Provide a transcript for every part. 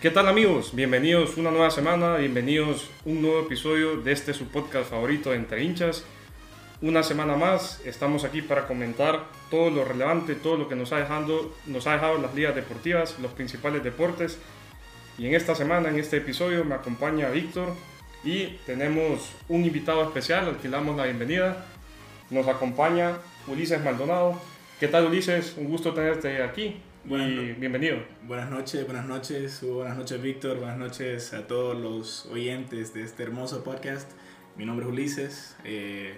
¿Qué tal amigos? Bienvenidos una nueva semana, bienvenidos un nuevo episodio de este su podcast favorito Entre hinchas. Una semana más estamos aquí para comentar todo lo relevante, todo lo que nos ha, dejado, nos ha dejado las ligas deportivas, los principales deportes. Y en esta semana, en este episodio, me acompaña Víctor y tenemos un invitado especial al que le damos la bienvenida. Nos acompaña Ulises Maldonado. ¿Qué tal Ulises? Un gusto tenerte aquí y bienvenido. Buenas noches, buenas noches, buenas noches Víctor, buenas noches a todos los oyentes de este hermoso podcast. Mi nombre es Ulises eh,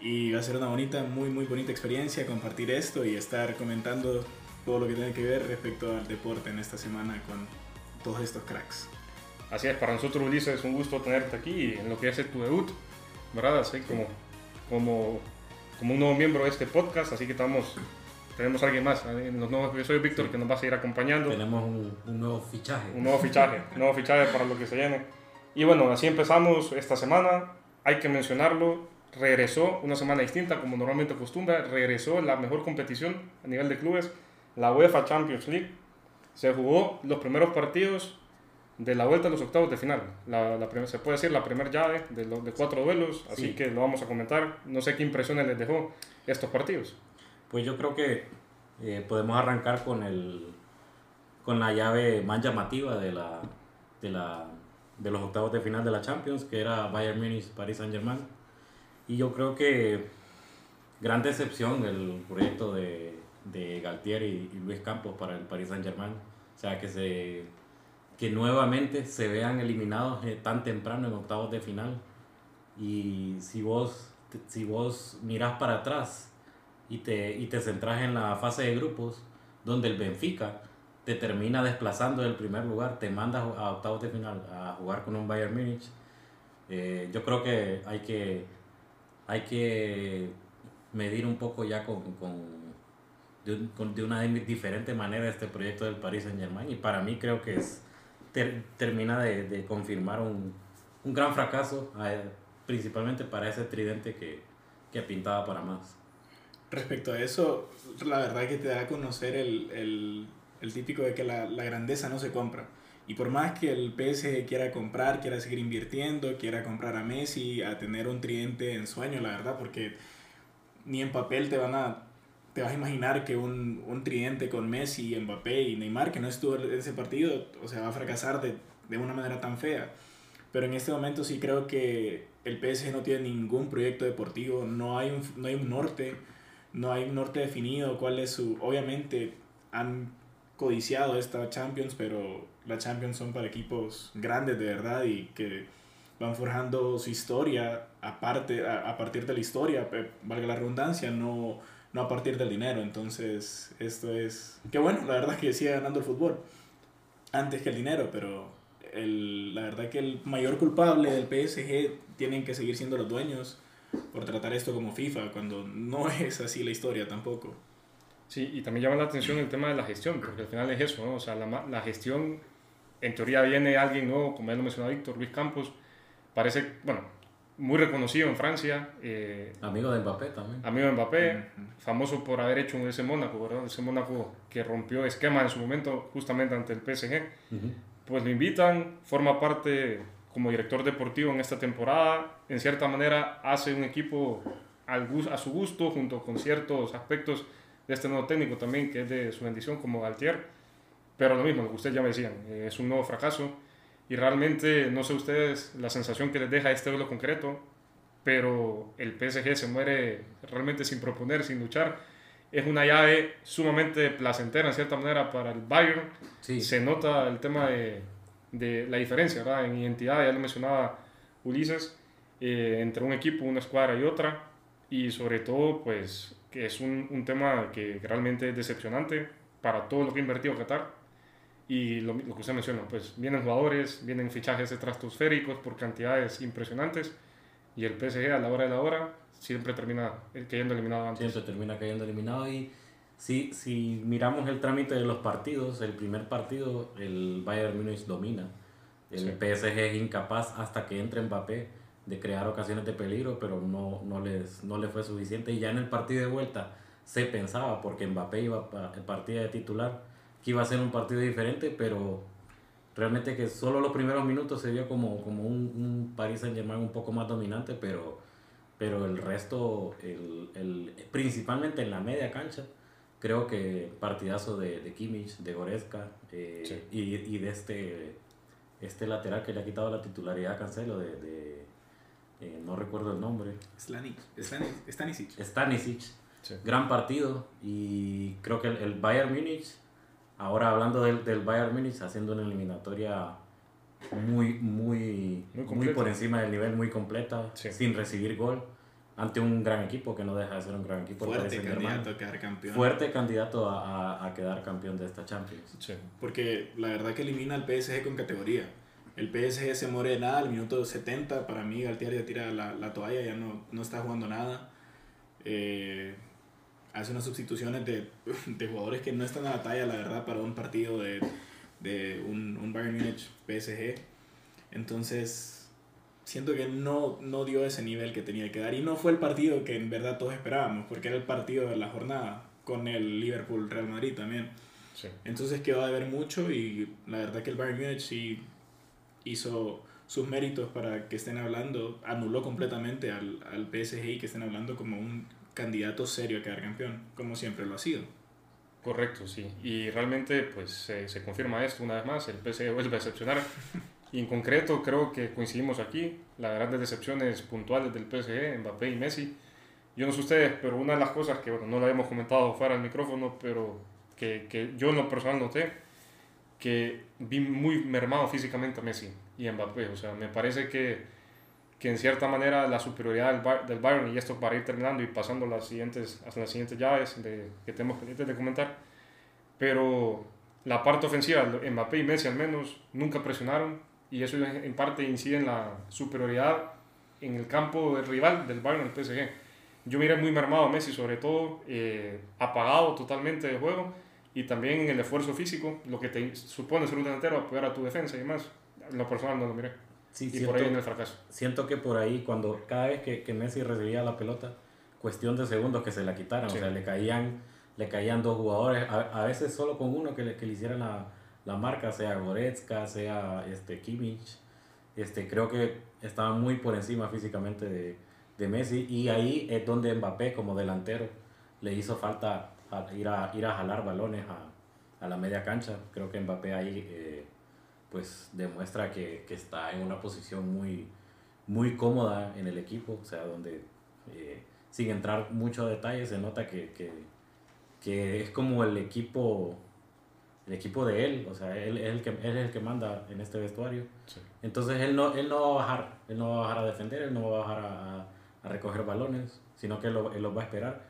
y va a ser una bonita, muy, muy bonita experiencia compartir esto y estar comentando todo lo que tiene que ver respecto al deporte en esta semana con todos estos cracks. Así es, para nosotros Ulises es un gusto tenerte aquí en lo que es tu debut, ¿verdad? Así como, como, como un nuevo miembro de este podcast, así que estamos tenemos a alguien más. En los nuevos episodios, Víctor, que nos va a seguir acompañando. Tenemos un, un, nuevo fichaje. Un nuevo fichaje, un nuevo fichaje para lo que se viene. Y bueno, así empezamos esta semana. Hay que mencionarlo. Regresó una semana distinta, como normalmente acostumbra. Regresó la mejor competición a nivel de clubes, la UEFA Champions League. Se jugó los primeros partidos de la vuelta a los octavos de final. La, la se puede decir la primera llave de, los, de cuatro duelos, así que lo vamos a comentar. No sé qué impresiones les dejó estos partidos. Pues yo creo que eh, podemos arrancar con, el, con la llave más llamativa de, la, de, la, de los octavos de final de la Champions, que era Bayern Munich, Paris Saint Germain. Y yo creo que gran decepción del proyecto de, de Galtier y, Luis Campos para el Paris Saint Germain. O sea, que, se, que nuevamente se vean eliminados eh, tan temprano en octavos de final. Y si vos, si vos mirás para atrás, y te, y te centras en la fase de grupos, donde el Benfica te termina desplazando del primer lugar, te manda a octavos de final a jugar con un Bayern Múnich. Eh, yo creo que hay que, hay que medir un poco ya con, con, de, una diferente manera este proyecto del Paris Saint Germain y para mí creo que es, termina de, de confirmar un, un, gran fracaso, eh, principalmente para ese tridente que, que pintaba para más. Respecto a eso, la verdad que te da a conocer el, el, el típico de que la, la, grandeza no se compra. Y por más que el PSG quiera comprar, quiera seguir invirtiendo, quiera comprar a Messi, a tener un tridente en sueño, la verdad, porque ni en papel te van a te vas a imaginar que un, un tridente con Messi, Mbappé y Neymar, que no estuvo en ese partido, o sea, va a fracasar de, de una manera tan fea. Pero en este momento sí creo que el PSG no tiene ningún proyecto deportivo, no hay un, no hay un norte no hay un norte definido, cuál es su... Obviamente han codiciado esta Champions, pero la Champions son para equipos grandes de verdad y que van forjando su historia aparte, a, partir de la historia, valga la redundancia, no, no a partir del dinero. Entonces, esto es... Que bueno, la verdad es que sigue ganando el fútbol antes que el dinero, pero el, la verdad que el mayor culpable del PSG tienen que seguir siendo los dueños por tratar esto como FIFA, cuando no es así la historia tampoco. Sí, y también llama la atención el tema de la gestión, porque al final es eso, ¿no? O sea, la, la gestión, en teoría viene alguien nuevo, como ya lo mencionó Víctor, Luis Campos, parece, bueno, muy reconocido en Francia. Eh, amigo de Mbappé también. Amigo de Mbappé, famoso por haber hecho un ese Mónaco, ¿verdad? Ese Mónaco que rompió esquema en su momento justamente ante el PSG. Pues lo invitan, forma parte como director deportivo en esta temporada. En cierta manera hace un equipo al, a su gusto junto con ciertos aspectos de este nuevo técnico también, que es de su bendición como Galtier. Pero lo mismo, lo que ustedes ya me decían, eh, es un nuevo fracaso. Y realmente, no sé ustedes la sensación que les deja este duelo concreto, pero el PSG se muere realmente sin proponer, sin luchar. Es una llave sumamente placentera en cierta manera para el Bayern. Sí. Se nota el tema de de la diferencia ¿verdad? en identidad, ya lo mencionaba Ulises, eh, entre un equipo, una escuadra y otra, y sobre todo, pues, que es un, un tema que realmente es decepcionante para todo lo que ha invertido Qatar. Y lo, que usted menciona, pues vienen jugadores, vienen fichajes estratosféricos por cantidades impresionantes, y el PSG a la hora de la hora siempre termina cayendo eliminado antes. Siempre termina cayendo eliminado y si, si miramos el trámite de los partidos, el primer partido el Bayern Múnich domina. El PSG es incapaz hasta que entre Mbappé de crear ocasiones de peligro, pero no, no, les, no le fue suficiente. Y ya en el partido de vuelta se pensaba, porque Mbappé iba a el partido de titular, que iba a ser un partido diferente, pero realmente que solo los primeros minutos se vio como, como un, un Paris Saint Germain un poco más dominante, pero, pero el resto, el, el, principalmente en la media cancha, creo que partidazo de, de Kimmich, de Goretzka eh, y, y, de este, este lateral que le ha quitado la titularidad a Cancelo, de, de eh, no recuerdo el nombre. Stanic. Stanisic. Stanisic. Gran partido y creo que el, el Bayern Múnich Ahora hablando del, del Bayern Múnich, haciendo una eliminatoria muy, muy, muy, por encima del nivel, muy completa, sin recibir gol, ante un gran equipo que no deja de ser un gran equipo. Fuerte candidato a quedar campeón. Fuerte candidato a, a, quedar campeón de esta Champions. Porque la verdad que elimina al PSG con categoría. El PSG se muere de nada al minuto 70. Para mí, Galtieri ya tira la, la toalla, ya no, no está jugando nada. Eh, hace unas sustituciones de, de, jugadores que no están a la talla, la verdad, para un partido de, de un, un, Bayern Munich PSG. Entonces, siento que no, no dio ese nivel que tenía que dar. Y no fue el partido que en verdad todos esperábamos, porque era el partido de la jornada con el Liverpool Real Madrid también. Sí. Entonces quedó de ver mucho y la verdad que el Bayern Munich sí hizo sus méritos para que estén hablando, anuló completamente al, al PSG y que estén hablando como un candidato serio a quedar campeón, como siempre lo ha sido. Correcto, sí. Y realmente pues se, se confirma esto una vez más, el PSG vuelve a decepcionar. Y en concreto creo que coincidimos aquí, las grandes decepciones puntuales del PSG, Mbappé y Messi. Yo no sé ustedes, pero una de las cosas que bueno, no lo habíamos comentado fuera del micrófono, pero que, que yo en lo personal noté, que vi muy mermado físicamente a Messi y a Mbappé. O sea, me parece que que en cierta manera la superioridad del, del Bayern, y esto para ir terminando y pasando las siguientes, hasta las siguientes llaves de, que tenemos pendientes de comentar, pero la parte ofensiva, Mbappé y Messi al menos, nunca presionaron y eso en parte incide en la superioridad en el campo del rival del Bayern, el PSG. Yo miré muy mermado a Messi, sobre todo eh, apagado totalmente de juego y también en el esfuerzo físico, lo que te supone ser un delantero, apoyar a tu defensa y demás. En lo personal no lo miré. Sí, y siento, por ahí viene el fracaso. Siento que por ahí, cuando cada vez que, que Messi recibía la pelota, cuestión de segundos que se la quitaran, o sea, le caían, le caían dos jugadores, a, a veces solo con uno que le, que le hicieran la, la marca, sea Goretzka, sea este, Kimmich. Este, creo que estaba muy por encima físicamente de, de Messi y ahí es donde Mbappé como delantero le hizo falta ir, a, ir a jalar balones a, a la media cancha. Creo que Mbappé ahí... Eh, pues demuestra que, que, está en una posición muy, muy cómoda en el equipo, o sea, donde eh, sin entrar mucho a detalle se nota que, que, que, es como el equipo el equipo de él, o sea, él, es el que, él es el que manda en este vestuario. Entonces él no, él no va a bajar, él no va a bajar a defender, él no va a bajar a, a recoger balones, sino que él, lo, él los va a esperar.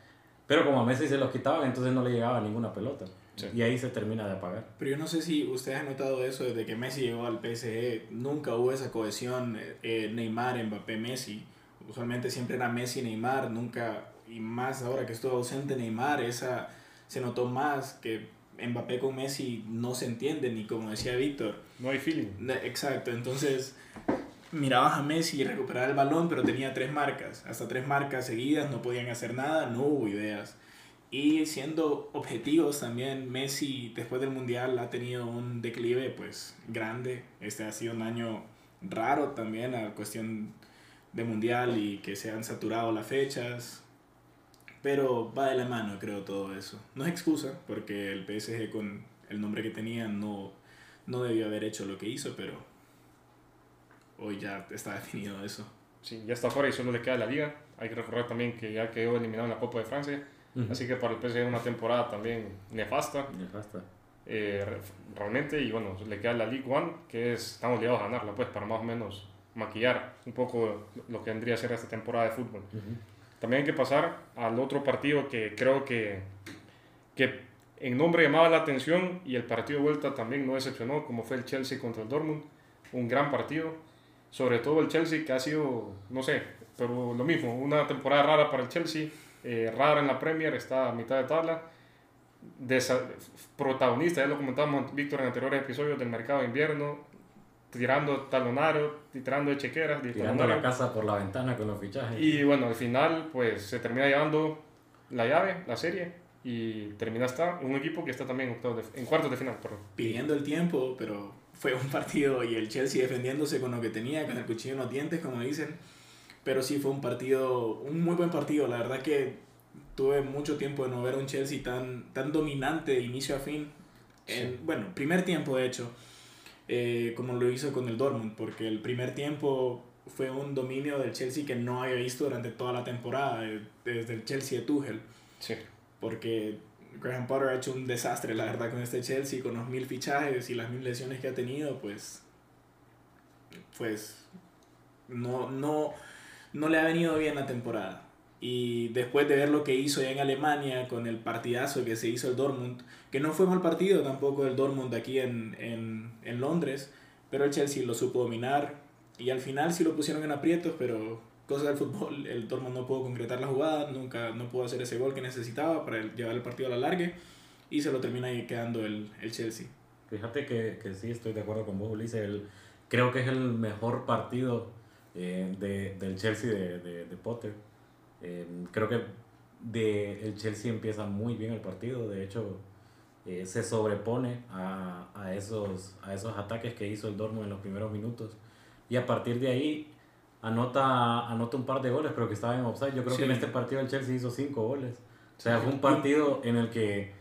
Pero como a Messi se los quitaban, entonces no le llegaba ninguna pelota. Y ahí se termina de apagar. Pero yo no sé si ustedes han notado eso desde que Messi llegó al PSG. Nunca hubo esa cohesión eh, Neymar, Mbappé, Messi. Usualmente siempre era Messi, Neymar. Nunca, y más ahora que estuvo ausente Neymar, esa se notó más que Mbappé con Messi no se entienden. Y como decía Víctor. No hay feeling. Exacto. Entonces mirabas a Messi recuperar el balón, pero tenía tres marcas. Hasta tres marcas seguidas, no podían hacer nada, no hubo ideas. Y siendo objetivos también, Messi después del Mundial ha tenido un declive pues grande. Este ha sido un año raro también a cuestión de Mundial y que se han saturado las fechas. Pero va de la mano creo todo eso. No es excusa porque el PSG con el nombre que tenía no, no debió haber hecho lo que hizo, pero hoy ya está definido eso. Sí, ya está fuera y solo le queda la liga. Hay que recordar también que ya quedó eliminado en la Copa de Francia Así que para el PSG es una temporada también nefasta. Nefasta. Eh, realmente, y bueno, le queda la League One, que es, estamos ligados a ganarla, pues, para más o menos maquillar un poco lo que vendría a ser esta temporada de fútbol. También hay que pasar al otro partido que creo que, que en nombre llamaba la atención y el partido de vuelta también no decepcionó, como fue el Chelsea contra el Dortmund. Un gran partido, sobre todo el Chelsea que ha sido, no sé, pero lo mismo, una temporada rara para el Chelsea eh, rara en la Premier, está a mitad de tabla. protagonista, ya lo comentamos Víctor en anteriores episodios del mercado de invierno, tirando talonario, tirando de chequeras. Tirando la casa por la ventana con los fichajes. Y bueno, al final pues se termina llevando la llave, la serie, y termina hasta un equipo que está también en, cuartos de final. Pidiendo el tiempo, pero fue un partido y el Chelsea defendiéndose con lo que tenía, con el cuchillo en los dientes, como dicen. Pero sí fue un partido, un muy buen partido. La verdad que tuve mucho tiempo de no ver un Chelsea tan, tan dominante de inicio a fin. En, Bueno, primer tiempo de hecho, eh, como lo hizo con el Dortmund, porque el primer tiempo fue un dominio del Chelsea que no había visto durante toda la temporada, eh, desde el Chelsea de Tuchel. Sí. Porque Graham Potter ha hecho un desastre, la verdad, con este Chelsea, con los mil fichajes y las mil lesiones que ha tenido, pues. Pues. No, no, no le ha venido bien la temporada. Y después de ver lo que hizo ya en Alemania con el partidazo que se hizo el Dortmund, que no fue mal partido tampoco el Dortmund aquí en, en, en Londres, pero el Chelsea lo supo dominar y al final sí lo pusieron en aprietos, pero cosa del fútbol, el Dortmund no pudo concretar la jugada, nunca no pudo hacer ese gol que necesitaba para llevar el partido a la larga y se lo termina quedando el, el Chelsea. Fíjate que, que, sí, estoy de acuerdo con vos, Ulises. El, creo que es el mejor partido eh, de, del Chelsea de, de, de Potter. Eh, creo que de, el Chelsea empieza muy bien el partido. De hecho, eh, se sobrepone a, a, esos, a esos ataques que hizo el Dortmund en los primeros minutos. Y a partir de ahí anota, anota un par de goles, pero que estaba en offside. Yo creo Sí. que en este partido el Chelsea hizo cinco goles. O sea, fue un partido en el que,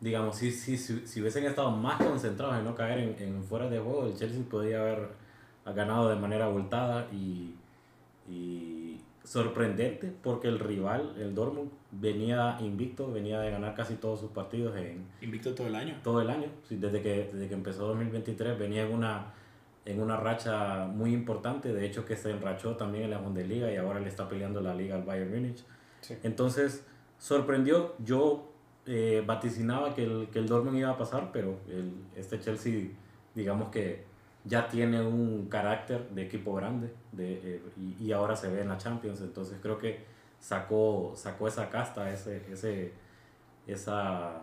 digamos, si, si, si, si hubiesen estado más concentrados en no caer en, en fuera de juego, el Chelsea podría haber ganado de manera abultada y, y sorprendente porque el rival, el Dortmund, venía invicto, venía de ganar casi todos sus partidos en Invicto todo el año. todo el año. Sí, Desde que, desde que empezó 2023 venía en una, en una racha muy importante, de hecho que se enrachó también en la Bundesliga y ahora le está peleando la liga al Bayern Múnich. Sí. Entonces, sorprendió, yo eh, vaticinaba que el, que el Dortmund iba a pasar, pero el, este Chelsea, digamos que ya tiene un carácter de equipo grande de, eh, y, y ahora se ve en la Champions, entonces creo que sacó, sacó esa casta, ese, ese, esa,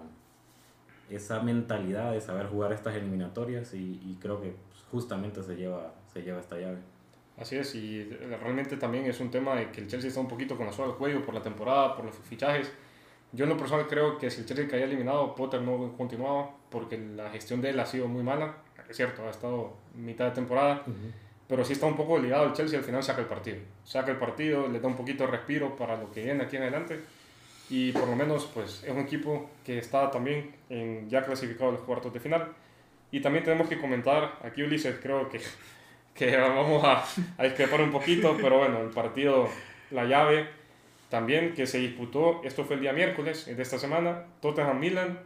esa mentalidad de saber jugar estas eliminatorias y, y creo que justamente se lleva, se lleva esta llave. Así es, y realmente también es un tema de que el Chelsea está un poquito con la soga al cuello por la temporada, por los fichajes. Yo en lo personal creo que si el Chelsea caía eliminado, Potter no continuaba porque la gestión de él ha sido muy mala. Es cierto, ha estado mitad de temporada, pero sí está un poco ligado el Chelsea al final saca el partido. Saca el partido, le da un poquito de respiro para lo que viene aquí en adelante y por lo menos pues es un equipo que está también en, ya clasificado a los cuartos de final. Y también tenemos que comentar, aquí Ulises creo que, que vamos a, a discrepar un poquito, pero bueno, el partido, la llave también que se disputó, esto fue el día miércoles de esta semana, Tottenham-Milan,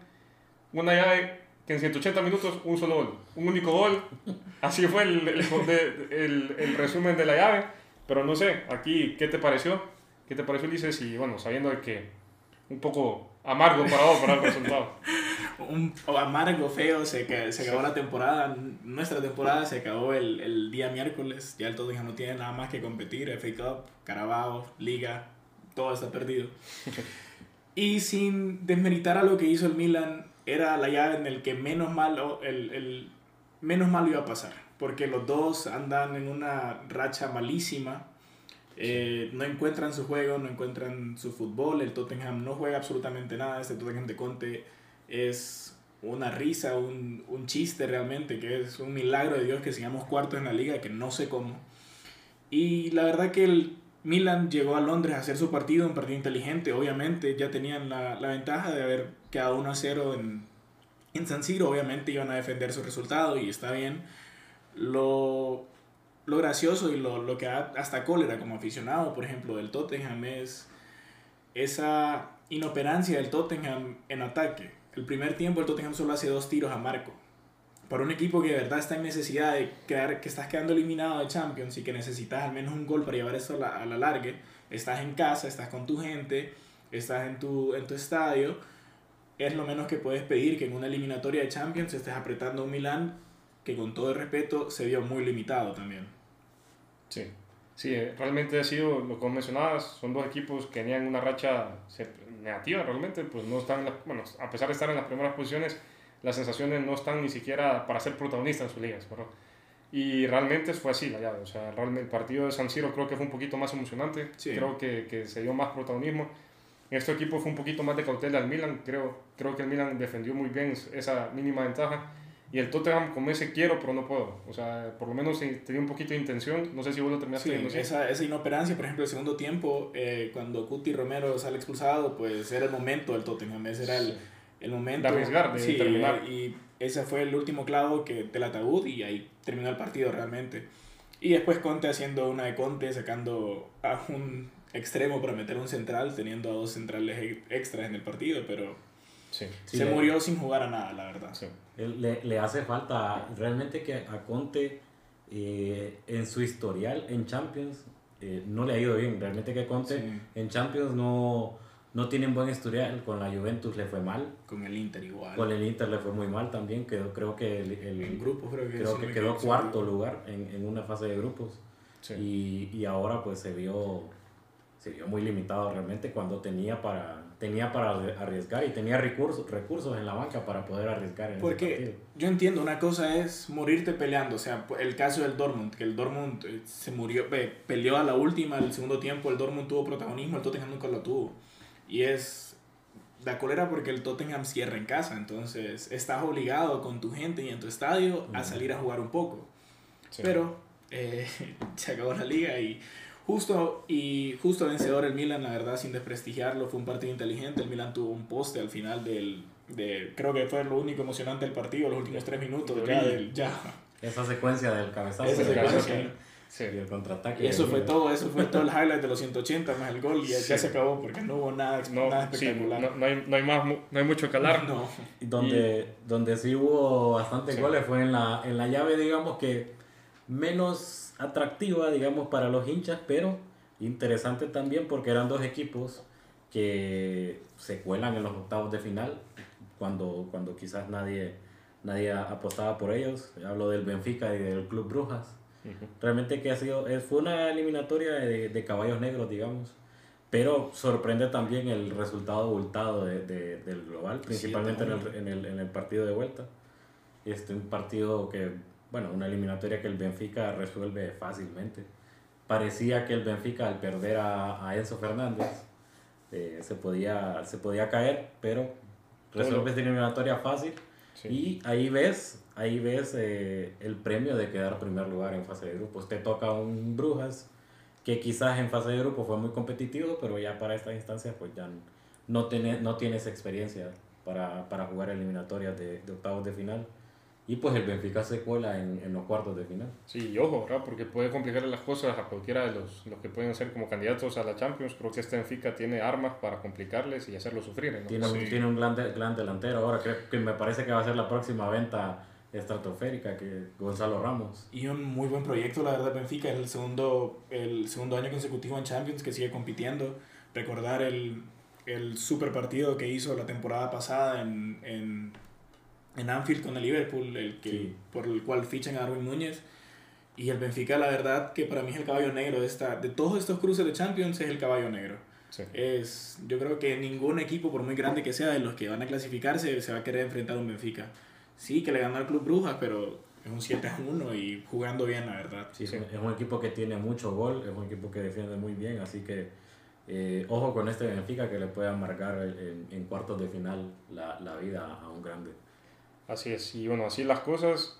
una llave que en 180 minutos un solo gol, un único gol, así fue el, el, el, el resumen de la llave, pero no sé, aquí, ¿qué te pareció? ¿Qué te pareció Ulises? Y bueno, sabiendo que un poco amargo para vos para el resultado. un amargo, feo, se, ca- se acabó la temporada, nuestra temporada se acabó el, el día miércoles, ya el Tottenham no tiene nada más que competir, FA Cup, Carabao, Liga, todo está perdido. Y sin desmeritar a lo que hizo el Milan, era la llave en el que menos mal, el, el, menos mal iba a pasar, porque los dos andan en una racha malísima, eh, no encuentran su juego, no encuentran su fútbol, el Tottenham no juega absolutamente nada, este Tottenham de Conte es una risa, un, un chiste realmente, que es un milagro de Dios que sigamos cuartos en la liga, que no sé cómo. Y la verdad que el Milan llegó a Londres a hacer su partido, un partido inteligente, obviamente ya tenían la, la ventaja de haber quedado 1 a 0 en, en San Siro, obviamente iban a defender su resultado y está bien. Lo, lo gracioso y lo, lo que da hasta cólera como aficionado, por ejemplo, del Tottenham es esa inoperancia del Tottenham en ataque. El primer tiempo el Tottenham solo hace dos tiros a marco. Para un equipo que de verdad está en necesidad de quedar, que estás quedando eliminado de Champions y que necesitas al menos un gol para llevar esto a la, a la largue, estás en casa, estás con tu gente, estás en tu, en tu estadio, es lo menos que puedes pedir que en una eliminatoria de Champions estés apretando a un Milan que con todo el respeto se vio muy limitado también. Sí, sí, eh, realmente ha sido lo que mencionabas, son dos equipos que tenían una racha negativa realmente, pues no están, la- bueno, a pesar de estar en las primeras posiciones, las sensaciones no están ni siquiera para ser protagonistas en sus ligas, ¿verdad? Y realmente fue así la llave, o sea, realmente el partido de San Siro creo que fue un poquito más emocionante, Sí. creo que, que se dio más protagonismo. Este equipo fue un poquito más de cautela al Milan, creo, creo que el Milan defendió muy bien esa mínima ventaja Y el Tottenham como ese quiero, pero no puedo. O sea, por lo menos tenía un poquito de intención. No sé si vos lo terminaste sí, esa, esa inoperancia, por ejemplo, el segundo tiempo, eh, cuando Cuti Romero sale expulsado, pues era el momento del Tottenham. Ese era el, el momento. De arriesgar, de terminar. Y ese fue el último clavo que, del ataúd y ahí terminó el partido realmente. Y después Conte haciendo una de Conte, sacando a un extremo para meter un central, teniendo a dos centrales extras en el partido, pero se murió sin jugar a nada, la verdad. Le, le, hace falta realmente que a Conte eh, en su historial en Champions eh, no le ha ido bien. Realmente que Conte en Champions no, no tiene un buen historial. Con la Juventus le fue mal. Con el Inter igual. Con el Inter le fue muy mal también. Quedó, creo que el, el grupo creo que, creo que quedó cuarto lugar en, en, una fase de grupos. Y, y ahora pues se vio se vio muy limitado realmente cuando tenía para tenía para arriesgar y tenía recursos, recursos en la banca para poder arriesgar en Porque yo entiendo, una cosa es morirte peleando, o sea, el caso del Dortmund, que el Dortmund eh, se murió, peleó a la última, el segundo tiempo el Dortmund tuvo protagonismo, el Tottenham nunca lo tuvo. Y es la cólera porque el Tottenham cierra en casa, entonces estás obligado con tu gente y en tu estadio a salir a jugar un poco. Pero eh, se acabó la liga y Justo y justo vencedor el Milan, la verdad, sin desprestigiarlo, fue un partido inteligente. El Milan tuvo un poste al final del, de, creo que fue lo único emocionante del partido, los últimos tres minutos ya del, ya. Esa secuencia del cabezazo. Esa secuencia. Sí. Y el contraataque. Y eso fue todo, eso fue todo el highlight de los 180 más el gol y ya, se acabó porque no hubo nada, nada espectacular. no, no, hay, no, hay más, no hay mucho que hablar. No. Donde, donde sí hubo bastantes goles fue en la, en la llave, digamos que menos atractiva, digamos, para los hinchas, pero interesante también porque eran dos equipos que se cuelan en los octavos de final cuando, cuando quizás nadie, nadie apostaba por ellos. Hablo del Benfica y del Club Brujas. Realmente que ha sido, fue una eliminatoria de, de, caballos negros, digamos. Pero sorprende también el resultado abultado de, de, del global, principalmente en, el, en, el, en el partido de vuelta. Este, un partido que bueno, una eliminatoria que el Benfica resuelve fácilmente. Parecía que el Benfica al perder a, a Enzo Fernández eh, se, podía, se podía caer, pero resuelve esta eliminatoria fácil. Y ahí ves, ahí ves eh, el premio de quedar primer lugar en fase de grupos. Te toca un Brujas que quizás en fase de grupo fue muy competitivo, pero ya para esta instancia pues ya no, tiene, no tienes experiencia para, para jugar eliminatorias de, de octavos de final. Y pues el Benfica se cuela en, en los cuartos de final. Sí, y ojo, ¿verdad? porque puede complicarle las cosas a cualquiera de los, los que pueden ser como candidatos a la Champions. Creo que este Benfica tiene armas para complicarles y hacerlos sufrir. ¿no? Tiene, un, tiene un gran, gran delantero. Ahora creo que me parece que va a ser la próxima venta estratosférica que Gonzalo Ramos. Y un muy buen proyecto, la verdad, Benfica. Es el segundo, el segundo año consecutivo en Champions que sigue compitiendo. Recordar el, el super partido que hizo la temporada pasada en, en en Anfield con el Liverpool, el que, por el cual fichan a Darwin Núñez. Y el Benfica, la verdad, que para mí es el caballo negro de, esta, de todos estos cruces de Champions, es el caballo negro. Es, yo creo que ningún equipo, por muy grande que sea, de los que van a clasificarse, se va a querer enfrentar a un Benfica. Sí, que le ganó al Club Brujas, pero es un 7 a 1 y jugando bien, la verdad. Sí, Es un equipo que tiene mucho gol, es un equipo que defiende muy bien, así que eh, ojo con este Benfica que le puede amargar en, en cuartos de final la, la vida a un grande. Así es, y bueno, así las cosas,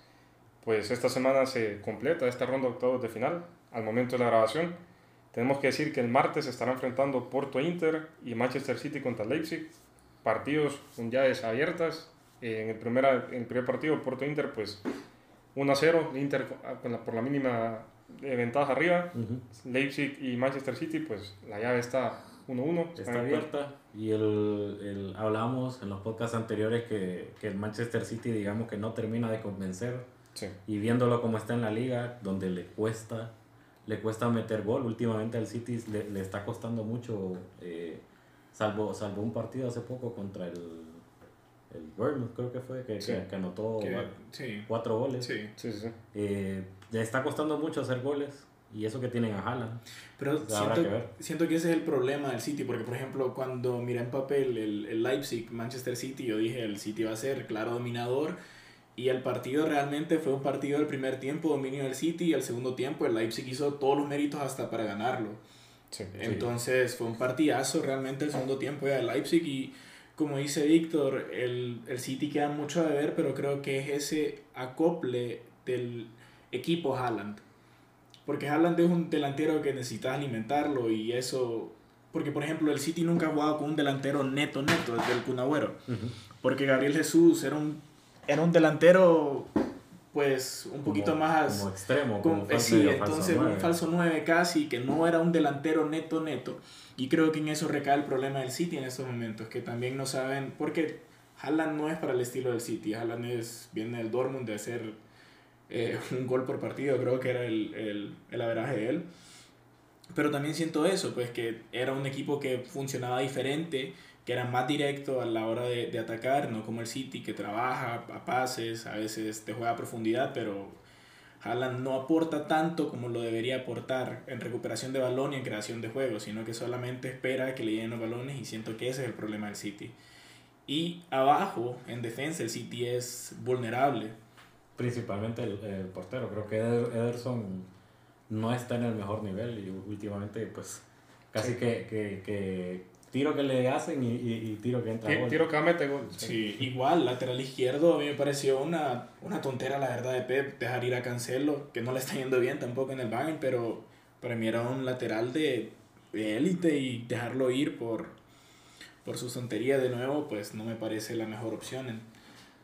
pues esta semana se completa esta ronda de octavos de final. Al momento de la grabación, tenemos que decir que el martes se estará enfrentando Porto Inter y Manchester City contra Leipzig. Partidos con llaves abiertas. En el, primer, en el primer partido, Porto Inter, pues 1-0, Inter por la mínima ventaja arriba. Leipzig y Manchester City, pues la llave está 1-1. Está abierta. Y el, el, hablamos en los podcasts anteriores que, que, el Manchester City, digamos que no termina de convencer. Y viéndolo como está en la liga, donde le cuesta, le cuesta meter gol. Últimamente al City le, le está costando mucho, eh, salvo, salvo un partido hace poco contra el, el Bournemouth, creo que fue, que, que, anotó cuatro goles. Eh, le está costando mucho hacer goles. Y eso que tienen a Haaland. Pero siento que, siento que ese es el problema del City, porque por ejemplo, cuando miré en papel el, el Leipzig, Manchester City, yo dije el City va a ser claro dominador. Y el partido realmente fue un partido del primer tiempo, dominio del City, y el segundo tiempo el Leipzig hizo todos los méritos hasta para ganarlo. Entonces fue un partidazo realmente el segundo tiempo del Leipzig y como dice Víctor, el, el City queda mucho a ver, pero creo que es ese acople del equipo Haaland. Porque Haaland es un delantero que necesitas alimentarlo y eso... Porque, por ejemplo, el City nunca ha jugado con un delantero neto, neto, desde el Cunagüero. Porque Gabriel Jesús era un, era un delantero, pues, un poquito más... Como extremo, como, como sí, entonces un falso 9 casi, que no era un delantero neto, neto. Y creo que en eso recae el problema del City en estos momentos, que también no saben, porque Haaland no es para el estilo del City, Haaland es, viene del Dortmund de hacer eh, un gol por partido, creo que era el, el, el averaje de él. Pero también siento eso, pues que era un equipo que funcionaba diferente, que era más directo a la hora de, de atacar, no como el City que trabaja a pases, a veces te juega a profundidad, pero Haaland no aporta tanto como lo debería aportar en recuperación de balón y en creación de juego, sino que solamente espera que le lleguen los balones y siento que ese es el problema del City. Y abajo, en defensa, el City es vulnerable. Principalmente el, portero. Creo que Ederson no está en el mejor nivel y últimamente pues casi que, que, que, tiro que le hacen y, y, tiro que entra gol. Tiro que mete gol. Sí. igual, lateral izquierdo a mí me pareció una, una tontera la verdad de Pep dejar ir a Cancelo, que no le está yendo bien tampoco en el Bayern, pero para mí era un lateral de élite y dejarlo ir por, por su tontería de nuevo, pues no me parece la mejor opción.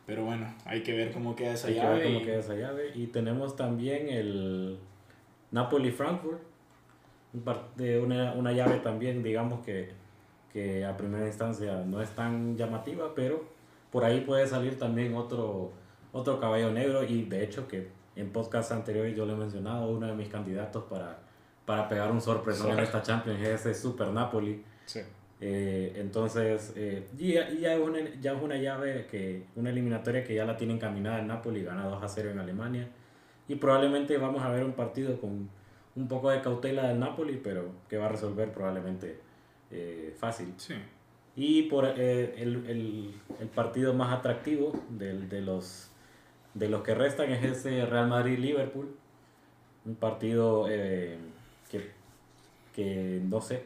Pero bueno, hay que ver cómo queda esa hay llave. Que ver cómo queda esa llave. Y tenemos también el Napoli-Frankfurt. Una, una llave también, digamos que, que a primera instancia no es tan llamativa, pero por ahí puede salir también otro, otro caballo negro. Y de hecho que en podcast anteriores yo le he mencionado, uno de mis candidatos para, para pegar un sorpresón en esta Champions es ese Super Napoli. Sí. Eh, entonces, eh, ya, ya, es una, ya es una llave, que, una eliminatoria que ya la tiene encaminada el Napoli, gana 2 a 0 en Alemania. Y probablemente vamos a ver un partido con un poco de cautela del Napoli, pero que va a resolver probablemente eh, fácil. Sí. Y por el, el, el, partido más atractivo de, de, los, de los que restan es ese Real Madrid-Liverpool. Un partido que, que no sé,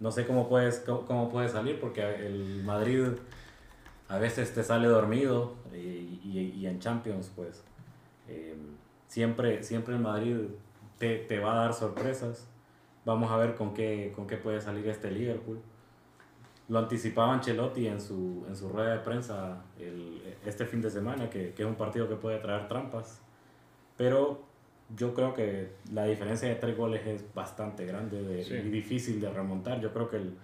no sé cómo puedes, cómo, puede salir porque el Madrid a veces te sale dormido y, y, en Champions pues eh, siempre, siempre el Madrid te, te, va a dar sorpresas. Vamos a ver con qué, con qué puede salir este Liverpool. Lo anticipaba Ancelotti en su, en su rueda de prensa el, este fin de semana, que, que es un partido que puede traer trampas. Pero yo creo que la diferencia de tres goles es bastante grande y difícil de remontar. Yo creo que el,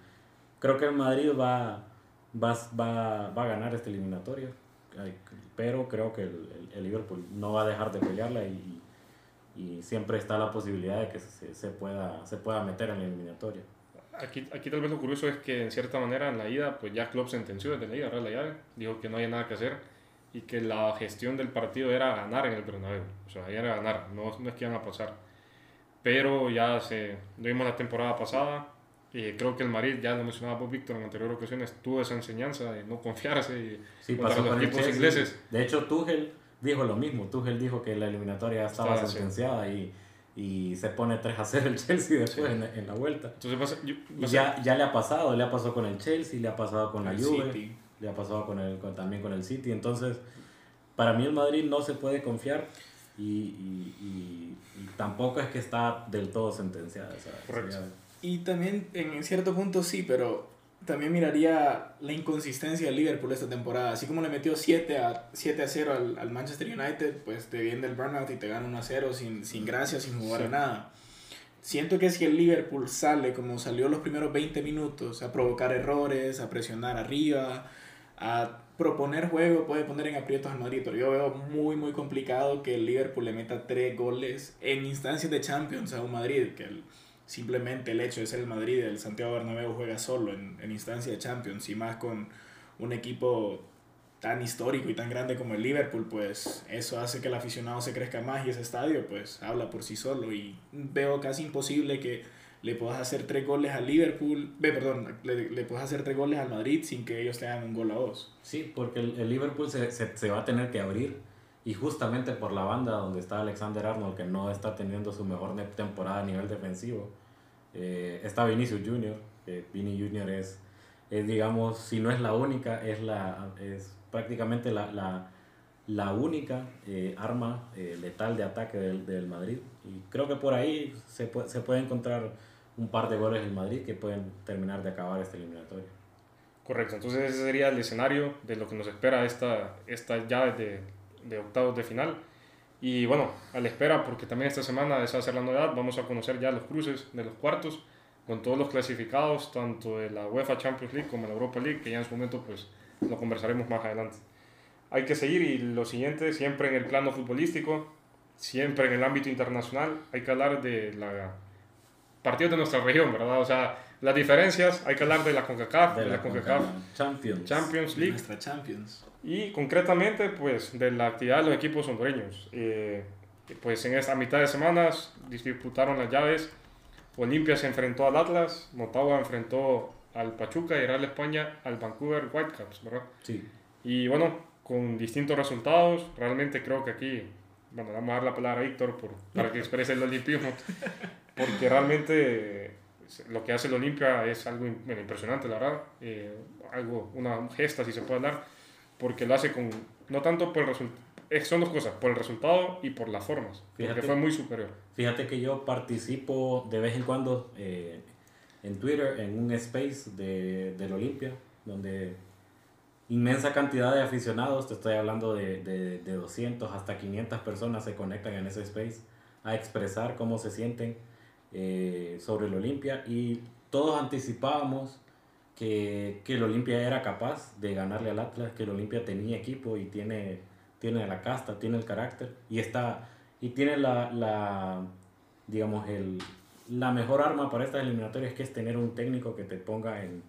creo que el Madrid va, va, va, va a ganar este eliminatorio, pero creo que el, el, Liverpool no va a dejar de pelearla y, y siempre está la posibilidad de que se, se, pueda, se pueda meter en la eliminatoria. Aquí, aquí tal vez lo curioso es que en cierta manera en la ida, pues ya Klopp sentenció desde la ida, la llave, dijo que no hay nada que hacer y que la gestión del partido era ganar en el Bernabéu, o sea, era ganar, no, no es que iban a pasar. Pero ya se, lo vimos la temporada pasada, y creo que el Madrid, ya lo mencionaba por Víctor en anteriores ocasiones, tuvo esa enseñanza de no confiarse y sí, contra los equipos ingleses. De hecho, Tuchel dijo lo mismo, Tuchel dijo que la eliminatoria estaba sentenciada y, y, se pone 3 a 0 el Chelsea después en, en, la vuelta. Entonces, y ya, ya le ha pasado, le ha pasado con el Chelsea, le ha pasado con la Juve le ha pasado con el, también con el City. Entonces, para mí el Madrid no se puede confiar y, y, tampoco es que está del todo sentenciada. Y también en cierto punto sí, pero también miraría la inconsistencia del Liverpool esta temporada. Así como le metió 7 a, 7 a 0 al, al, Manchester United, pues te viene el burnout y te gana 1 a 0 sin, sin gracia, sin jugar a nada. Siento que si el Liverpool sale como salió los primeros 20 minutos, a provocar errores, a presionar arriba, a proponer juego puede poner en aprietos al Madrid, pero yo veo muy muy complicado que el Liverpool le meta tres goles en instancias de Champions a un Madrid, que simplemente el hecho de ser el Madrid, el Santiago Bernabéu juega solo en, en instancias de Champions y más con un equipo tan histórico y tan grande como el Liverpool, pues eso hace que el aficionado se crezca más y ese estadio pues habla por sí solo y veo casi imposible que le puedas hacer tres goles al Liverpool, ve, perdón, le, le puedes hacer tres goles al Madrid sin que ellos te un gol a dos. Sí, porque el, el Liverpool se, se, se, va a tener que abrir y justamente por la banda donde está Alexander Arnold, que no está teniendo su mejor temporada a nivel defensivo, eh, está Vinicius Junior, que Vini Junior es, es, digamos, si no es la única, es, la, es prácticamente la, la, la única eh, arma eh, letal de ataque del, del, Madrid. Y creo que por ahí se puede, se puede encontrar un par de goles del Madrid que pueden terminar de acabar esta eliminatoria. Correcto, entonces ese sería el escenario de lo que nos espera esta, esta llave de, de octavos de final. Y bueno, a la espera, porque también esta semana, esa va a ser la novedad, vamos a conocer ya los cruces de los cuartos con todos los clasificados, tanto de la UEFA Champions League como de la Europa League, que ya en su momento pues lo conversaremos más adelante. Hay que seguir y lo siguiente, siempre en el plano futbolístico, siempre en el ámbito internacional, hay que hablar de la partidos de nuestra región, ¿verdad? O sea, las diferencias, hay que hablar de la CONCACAF, de, la, CONCACAF Champions. Champions League. Nuestra Champions. Y concretamente, pues, de la actividad de los equipos hondureños. Eh, pues en esta mitad de semanas disputaron las llaves. Olimpia se enfrentó al Atlas, Motagua enfrentó al Pachuca y Real España al Vancouver Whitecaps, ¿verdad? Sí. Y bueno, con distintos resultados, realmente creo que aquí, bueno, vamos a dar la palabra a Víctor por, para que exprese el olimpismo, porque realmente lo que hace el Olimpia es algo impresionante, la verdad, eh, algo, una gesta si se puede hablar, porque lo hace con, no tanto por el resultado, son dos cosas, por el resultado y por las formas, fíjate, porque fue muy superior. Fíjate que yo participo de vez en cuando eh, en Twitter en un space de, del Olimpia, donde inmensa cantidad de aficionados, te estoy hablando de, de, de 200 hasta 500 personas se conectan en ese space a expresar cómo se sienten eh, sobre el Olimpia y todos anticipábamos que, que el Olimpia era capaz de ganarle al Atlas, que el Olimpia tenía equipo y tiene, tiene la casta, tiene el carácter y está y tiene la, la digamos el, la mejor arma para estas eliminatorias que es tener un técnico que te ponga en,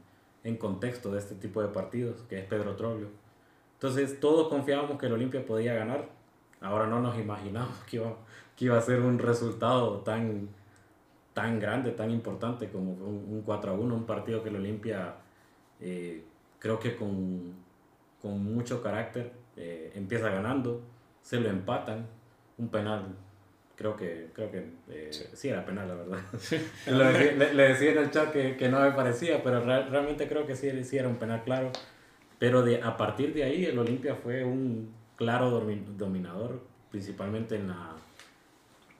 en contexto de este tipo de partidos, que es Pedro Troglio. Entonces todos confiábamos que el Olimpia podía ganar. Ahora no nos imaginamos que iba, que iba a ser un resultado tan, tan grande, tan importante como un, 4 a 1, un partido que el Olimpia eh, creo que con, con mucho carácter eh, empieza ganando, se lo empatan, un penal, creo que, creo que eh, sí. era penal, la verdad. le, le, decía en el chat que, que no me parecía, pero realmente creo que sí, sí, era un penal claro. Pero de, a partir de ahí el Olimpia fue un claro dominador, principalmente en la,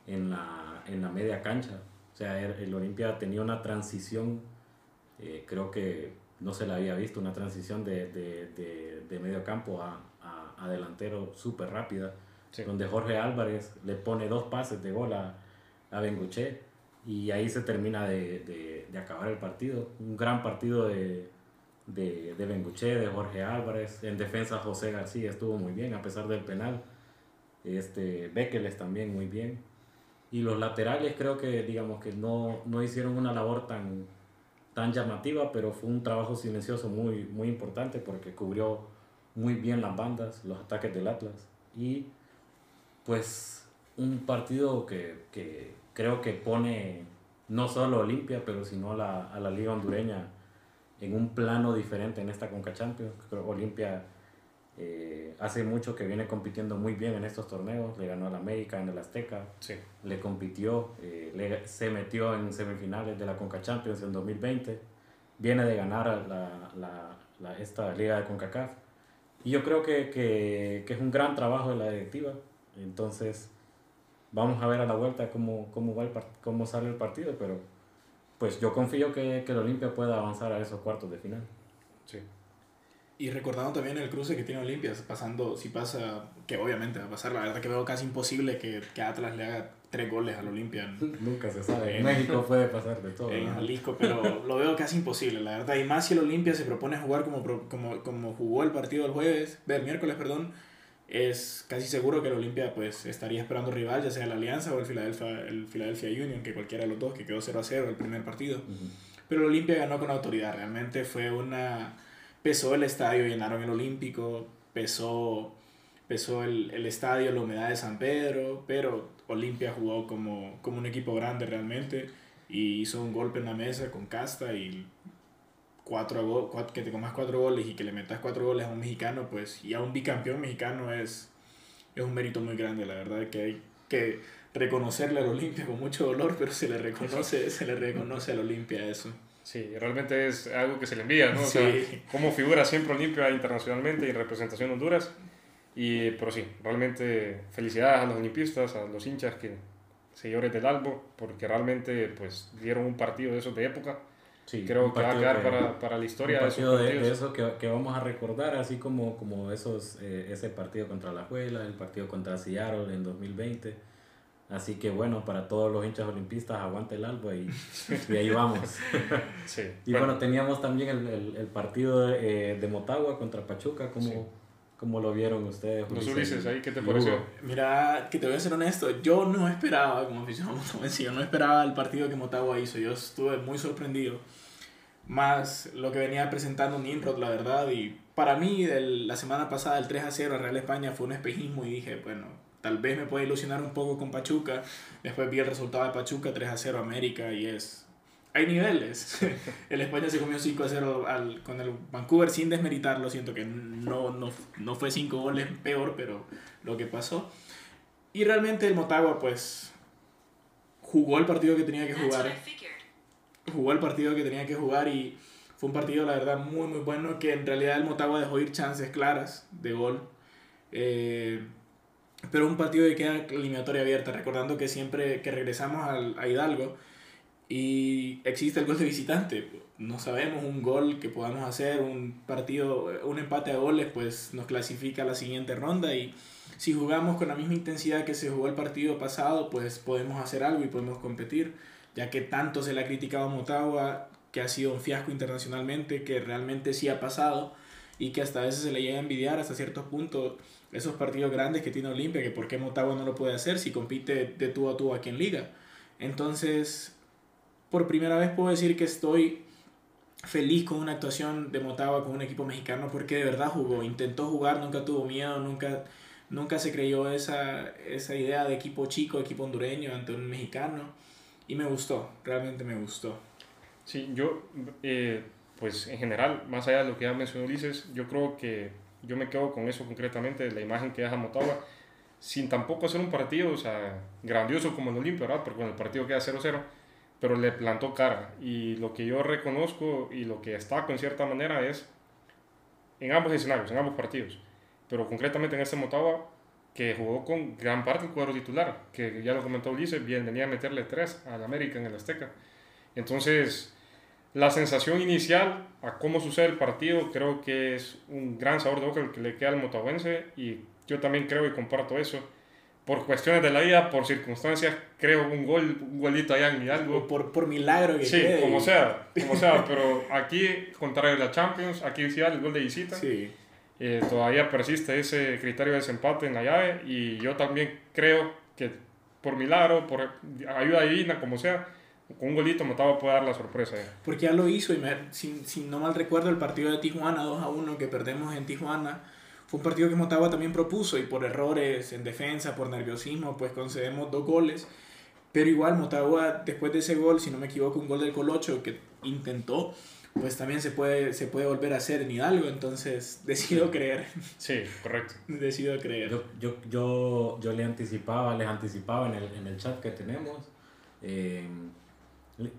en la, en la media cancha. O sea, el, Olimpia tenía una transición, eh, creo que no se la había visto, una transición de, de, de, medio campo a, a, delantero súper rápida, donde Jorge Álvarez le pone dos pases de gol a, a Benguche y ahí se termina de, de, acabar el partido. Un gran partido de, de, de Benguche, de Jorge Álvarez. En defensa José García estuvo muy bien a pesar del penal. Este, Bekeles también muy bien. Y los laterales creo que, digamos, que no, no hicieron una labor tan, tan llamativa, pero fue un trabajo silencioso muy, muy importante porque cubrió muy bien las bandas, los ataques del Atlas. Y pues un partido que, que creo que pone no solo Olimpia, pero sino la, a la liga hondureña en un plano diferente en esta Conca Champions. Olimpia eh, hace mucho que viene compitiendo muy bien en estos torneos, le ganó al América en el Azteca, sí. le compitió, eh, le, se metió en semifinales de la Conca Champions en 2020, viene de ganar la, la, la, esta liga de CONCACAF. Y yo creo que, que, que, es un gran trabajo de la directiva. Entonces, vamos a ver a la vuelta cómo, cómo, va el, cómo sale el partido, pero pues yo confío que, que el Olimpia pueda avanzar a esos cuartos de final. Sí. Y recordando también el cruce que tiene Olimpia, pasando, si pasa, que obviamente va a pasar, la verdad que veo casi imposible que, que Atlas le haga tres goles al Olimpia. Nunca se sabe, en México puede pasar de todo. En Jalisco, pero lo veo casi imposible, la verdad. Y más si el Olimpia se propone jugar como, como, como jugó el partido el jueves, el miércoles, perdón, es casi seguro que el Olimpia pues estaría esperando rival, ya sea la Alianza o el Philadelphia, el Philadelphia Union, que cualquiera de los dos, que quedó 0 a 0 el primer partido. Pero el Olimpia ganó con autoridad, realmente fue una pesó el estadio, llenaron el Olímpico, pesó, pesó el, el, estadio, la humedad de San Pedro, pero Olimpia jugó como, como un equipo grande realmente y hizo un golpe en la mesa con Casta y cuatro, cuatro, que te comas cuatro goles y que le metas cuatro goles a un mexicano, pues y a un bicampeón mexicano es, es un mérito muy grande, la verdad que hay que reconocerle al Olimpia con mucho dolor, pero se le reconoce, se le reconoce al Olimpia eso. Sí, realmente es algo que se le envía, ¿no? O sea, como figura siempre Olimpia internacionalmente y en representación de Honduras. Y, pero sí, realmente felicidades a los olimpistas, a los hinchas que seguidores del Albo, porque realmente pues dieron un partido de esos de época. Sí, Creo que va a quedar para, para, la historia de esos partidos. De, eso que, que, vamos a recordar, así como, como esos, eh, ese partido contra la Juela, el partido contra Seattle en 2020 Así que bueno, para todos los hinchas olimpistas, aguante el albo y, y ahí vamos. Sí, y bueno. teníamos también el, el, el partido de, eh, de, Motagua contra Pachuca, ¿cómo, ¿cómo lo vieron ustedes? Los Ulises, ¿ahí qué te pareció? Mira, que te voy a ser honesto, yo no esperaba, como aficionado yo no esperaba el partido que Motagua hizo, yo estuve muy sorprendido. Más lo que venía presentando Nimrod, la verdad, y para mí la semana pasada el 3 a 0 a Real España fue un espejismo y dije, bueno, Tal vez me puede ilusionar un poco con Pachuca. Después vi el resultado de Pachuca 3 a 0 América y es... Hay niveles. el España se comió 5 a 0 al, con el Vancouver sin desmeritarlo. Siento que no, no, no fue 5 goles peor, pero lo que pasó. Y realmente el Motagua pues jugó el partido que tenía que jugar. Jugó el partido que tenía que jugar y fue un partido la verdad muy muy bueno que en realidad el Motagua dejó ir chances claras de gol. Eh, pero un partido que queda eliminatoria abierta, recordando que siempre que regresamos al, a Hidalgo y existe el gol de visitante, no sabemos un gol que podamos hacer, un partido, un empate a goles, pues nos clasifica a la siguiente ronda y si jugamos con la misma intensidad que se jugó el partido pasado, pues podemos hacer algo y podemos competir, ya que tanto se le ha criticado a Motagua, que ha sido un fiasco internacionalmente, que realmente sí ha pasado y que hasta a veces se le llega a envidiar hasta ciertos puntos esos partidos grandes que tiene Olimpia, que por qué Motagua no lo puede hacer si compite de tú a tú aquí en liga. Entonces, por primera vez puedo decir que estoy feliz con una actuación de Motagua con un equipo mexicano porque de verdad jugó, intentó jugar, nunca tuvo miedo, nunca, nunca se creyó esa, esa idea de equipo chico, equipo hondureño ante un mexicano y me gustó, realmente me gustó. Sí, yo, eh, pues en general, más allá de lo que ya mencionó Ulises, yo creo que yo me quedo con eso concretamente, la imagen que deja Motagua, sin tampoco hacer un partido, o sea, grandioso como en Olimpia, ¿verdad? Porque el partido queda 0-0, pero le plantó cara. Y lo que yo reconozco y lo que destaco en cierta manera es en ambos escenarios, en ambos partidos, pero concretamente en este Motagua, que jugó con gran parte del cuadro titular, que ya lo comentó Ulises, bien, venía a meterle 3 al América en el Azteca. Entonces, la sensación inicial a cómo sucede el partido creo que es un gran sabor de boca el que le queda al motahuense y yo también creo y comparto eso. Por cuestiones de la vida, por circunstancias, creo un gol, un golito allá en Hidalgo. Por, por milagro que Sí, como sea, como sea, pero aquí, contrario a la Champions, aquí sí el gol de visita. Sí. Eh, todavía persiste ese criterio de desempate en la llave y yo también creo que por milagro, por ayuda divina, como sea, con un golito Motagua puede dar la sorpresa. Porque ya lo hizo y me, si, si, no mal recuerdo el partido de Tijuana 2 a 1 que perdemos en Tijuana fue un partido que Motagua también propuso y por errores en defensa, por nerviosismo, pues concedemos dos goles. Pero igual Motagua después de ese gol, si no me equivoco, un gol del Colocho que intentó, pues también se puede, se puede volver a hacer en Hidalgo, entonces decido creer. Sí, correcto. decido creer. Yo, yo, yo, yo le anticipaba, les anticipaba en el, en el chat que tenemos. Eh,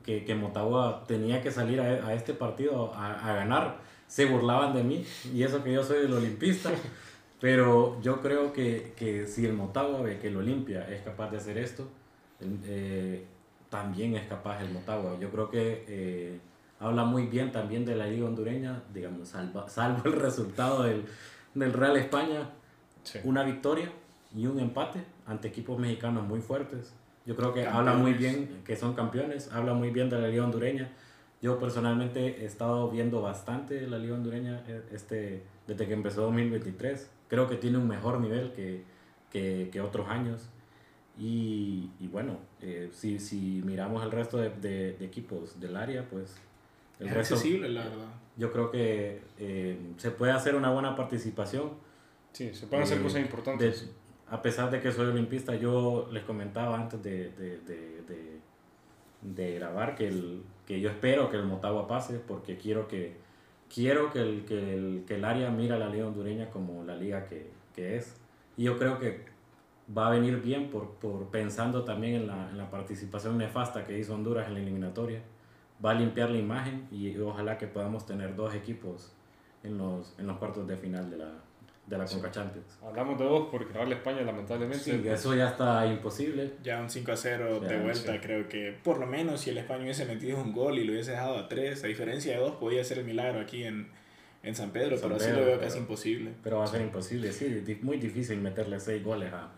que, que Motagua tenía que salir a, a este partido a, a, ganar. Se burlaban de mí y eso que yo soy el olimpista. Pero yo creo que, que si el Motagua ve que el Olimpia es capaz de hacer esto, eh, también es capaz el Motagua. Yo creo que eh, habla muy bien también de la liga hondureña, digamos, salvo, salvo el resultado del, del Real España, una victoria y un empate ante equipos mexicanos muy fuertes. Yo creo que habla muy bien, que son campeones, habla muy bien de la Liga Hondureña. Yo personalmente he estado viendo bastante la Liga Hondureña eh, este, desde que empezó 2023. Creo que tiene un mejor nivel que, que, que otros años. Y, y bueno, eh, si, si, miramos el resto de, de, equipos del área, pues... El es resto, accesible, la verdad. Yo creo que eh, se puede hacer una buena participación. Sí, se pueden hacer cosas importantes a pesar de que soy olimpista, yo les comentaba antes de, de, de, de, grabar que, el, que yo espero que el Motagua pase porque quiero que, quiero que, el, que, el, que el área mira a la liga hondureña como la liga que, que, es. Y yo creo que va a venir bien por, por pensando también en la, en la, participación nefasta que hizo Honduras en la eliminatoria, va a limpiar la imagen y ojalá que podamos tener dos equipos en los, en los cuartos de final de la, de la Conca Champions. Hablamos de dos porque ganarle España lamentablemente. Sí, eso ya está imposible. Ya un 5 a 0 de vuelta, creo que por lo menos si el España hubiese metido un gol y lo hubiese dejado a 3, a diferencia de dos, podía ser el milagro aquí en, en San Pedro, pero así lo veo casi imposible. Pero va a ser imposible, sí, muy difícil meterle 6 goles a,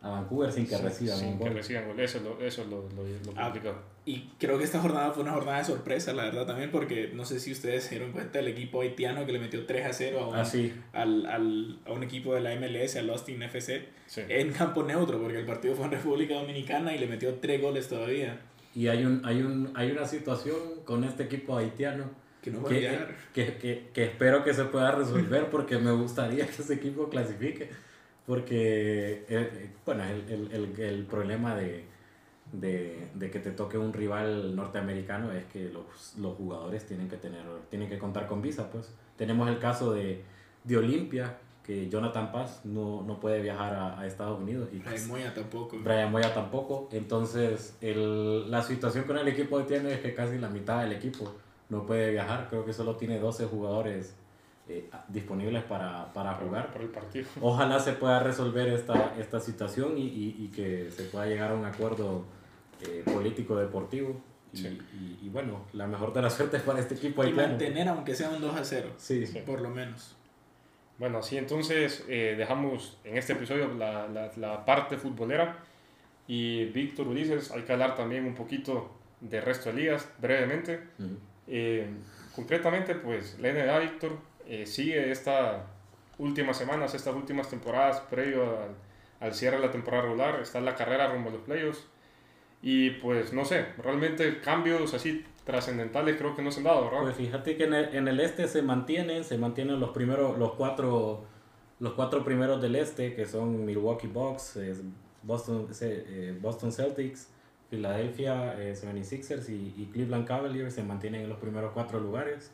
a Vancouver sin que reciban sin que reciban gol. Eso es lo, eso es lo, lo, ah, complicado. y creo que esta jornada fue una jornada de sorpresa, la verdad, también, porque no sé si ustedes se dieron cuenta del equipo haitiano que le metió 3 a 0 a un, ah, al, al, a un equipo de la MLS, al Austin FC, en campo neutro, porque el partido fue en República Dominicana y le metió 3 goles todavía. Y hay, un, hay, un, hay una situación con este equipo haitiano. Que, no que, que, que, que espero que se pueda resolver porque me gustaría que ese equipo clasifique porque, eh, bueno, el, el, el problema de, de, de, que te toque un rival norteamericano es que los, los, jugadores tienen que, tener, tienen que contar con visa, pues. Tenemos el caso de, de Olimpia, que Jonathan Paz no, no puede viajar a, a, Estados Unidos. Y Brian Moya tampoco. Brian Moya tampoco. Entonces, el, la situación con el equipo de tiene es que casi la mitad del equipo no puede viajar. Creo que solo tiene 12 jugadores eh, disponibles para, para jugar. Por el partido. Ojalá se pueda resolver esta, esta situación y, y, que se pueda llegar a un acuerdo eh, político-deportivo. Y, y, bueno, la mejor de las suertes para este equipo. Y mantener aunque sea un 2 a 0. Sí. Por lo menos. Bueno, así entonces eh, dejamos en este episodio la, la, la, parte futbolera. Y Víctor Ulises, hay que hablar también un poquito de resto de ligas, brevemente. concretamente, pues la NBA, Víctor, eh, sigue estas últimas semanas, estas últimas temporadas previo al, al, cierre de la temporada regular, está la carrera rumbo a los playoffs. Y pues no sé, realmente cambios así trascendentales creo que no se han dado, ¿verdad? Pues fíjate que en el, en el este se mantienen, se mantienen los primeros, los cuatro, los cuatro primeros del este, que son Milwaukee Bucks, Boston, eh, Boston Celtics, Philadelphia 76ers eh, y, y, Cleveland Cavaliers se mantienen en los primeros cuatro lugares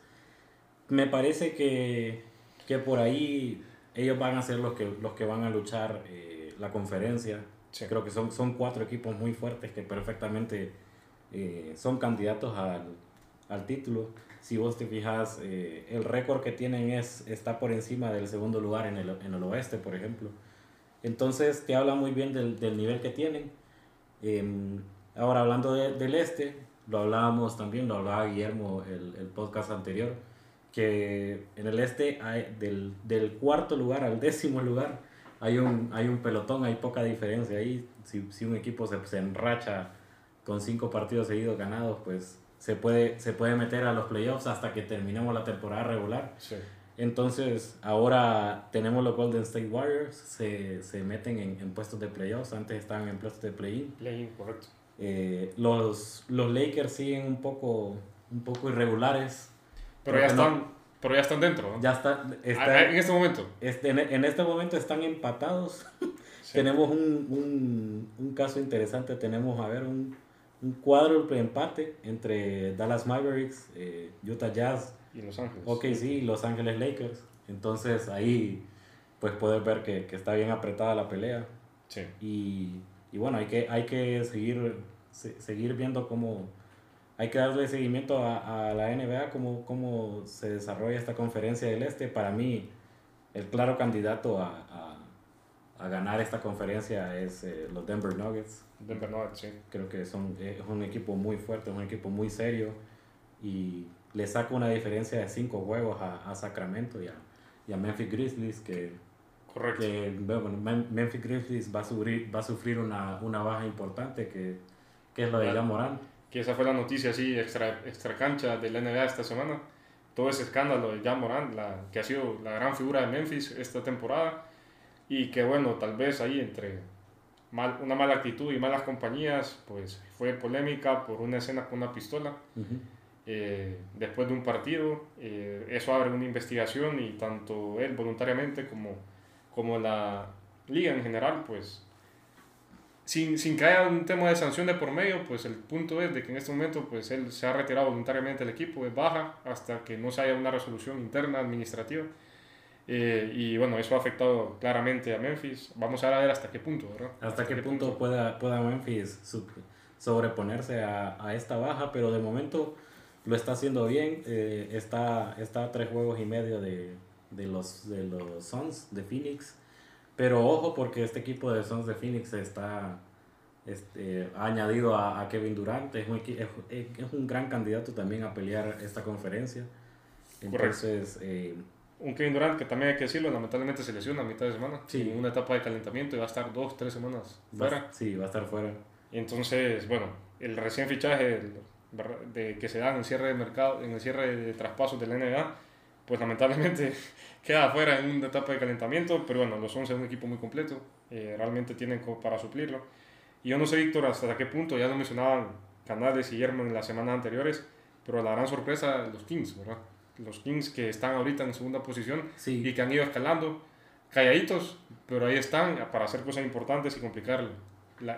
me parece que, que, por ahí ellos van a ser los que, los que van a luchar eh, la conferencia. Creo que son, son cuatro equipos muy fuertes que perfectamente eh, son candidatos al, al, título. Si vos te fijas, eh, el récord que tienen es, está por encima del segundo lugar en el, en el oeste, por ejemplo. Entonces te habla muy bien del, del nivel que tienen. Em, ahora hablando del este, lo hablábamos también, lo hablaba Guillermo el, el podcast anterior que en el este hay del, del, cuarto lugar al décimo lugar hay un, hay un pelotón, hay poca diferencia ahí. Si, si un equipo se, se, enracha con cinco partidos seguidos ganados, pues se puede, se puede meter a los playoffs hasta que terminemos la temporada regular. Sí. Entonces, ahora tenemos los Golden State Warriors, se, se meten en, en, puestos de playoffs, antes estaban en puestos de play-in. Play-in, correcto. Eh, los, los Lakers siguen un poco, un poco irregulares pero ya están, pero ya están dentro. Ya está, está, en este momento. Este, en, este momento están empatados. Tenemos un, un, un, caso interesante. Tenemos, a ver, un, un cuadro de empate entre Dallas Mavericks, eh, Utah Jazz y Los Ángeles. Ok, sí, Los Ángeles Lakers. Entonces ahí pues puedes ver que, que está bien apretada la pelea. Sí. Y, y bueno, hay que, hay que seguir, seguir viendo cómo hay que darle seguimiento a, a la NBA, cómo, cómo se desarrolla esta conferencia del Este. Para mí, el claro candidato a, a, a ganar esta conferencia es eh, los Denver Nuggets. Denver Nuggets, sí. Creo que son, es un equipo muy fuerte, es un equipo muy serio y le saca una diferencia de cinco juegos a, a Sacramento y a, y a Memphis Grizzlies que, Correcto. que bueno, Memphis Grizzlies va a sufrir, va a sufrir una, una baja importante que, que es lo de Morán que esa fue la noticia así extra, extra cancha de la NBA esta semana. Todo ese escándalo de Jan Morant, la, que ha sido la gran figura de Memphis esta temporada y que bueno, tal vez ahí entre mal, una mala actitud y malas compañías, pues fue polémica por una escena con una pistola. eh, después de un partido, eh, eso abre una investigación y tanto él voluntariamente como, como la liga en general, pues sin, sin que haya un tema de sanción de por medio, pues el punto es de que en este momento pues él se ha retirado voluntariamente del equipo, es baja hasta que no se haya una resolución interna administrativa. Eh, y bueno, eso ha afectado claramente a Memphis. Vamos a ver hasta qué punto, ¿verdad? Hasta, qué, punto, pueda, pueda Memphis sobreponerse a, a, esta baja, pero de momento lo está haciendo bien. Eh, está, está a tres juegos y medio de, de, los, de los Suns de Phoenix. Pero ojo porque este equipo de Suns de Phoenix está este, ha añadido a, Kevin Durant. Es un, es, un gran candidato también a pelear esta conferencia. Entonces, eh, un Kevin Durant que también hay que decirlo, lamentablemente se lesiona a mitad de semana. Sí. En una etapa de calentamiento y va a estar dos, tres semanas fuera. sí, va a estar fuera. entonces, bueno, el recién fichaje de, que se da en el cierre de mercado, en el cierre de traspasos de la NBA, pues lamentablemente queda fuera en una etapa de calentamiento, pero bueno, los 11 es un equipo muy completo, eh, realmente tienen para suplirlo. Y yo no sé, Víctor, hasta qué punto, ya lo mencionaban Canales y Guillermo en las semanas anteriores, pero la gran sorpresa, los Kings, ¿verdad? Los Kings que están ahorita en segunda posición y que han ido escalando, calladitos, pero ahí están para hacer cosas importantes y complicar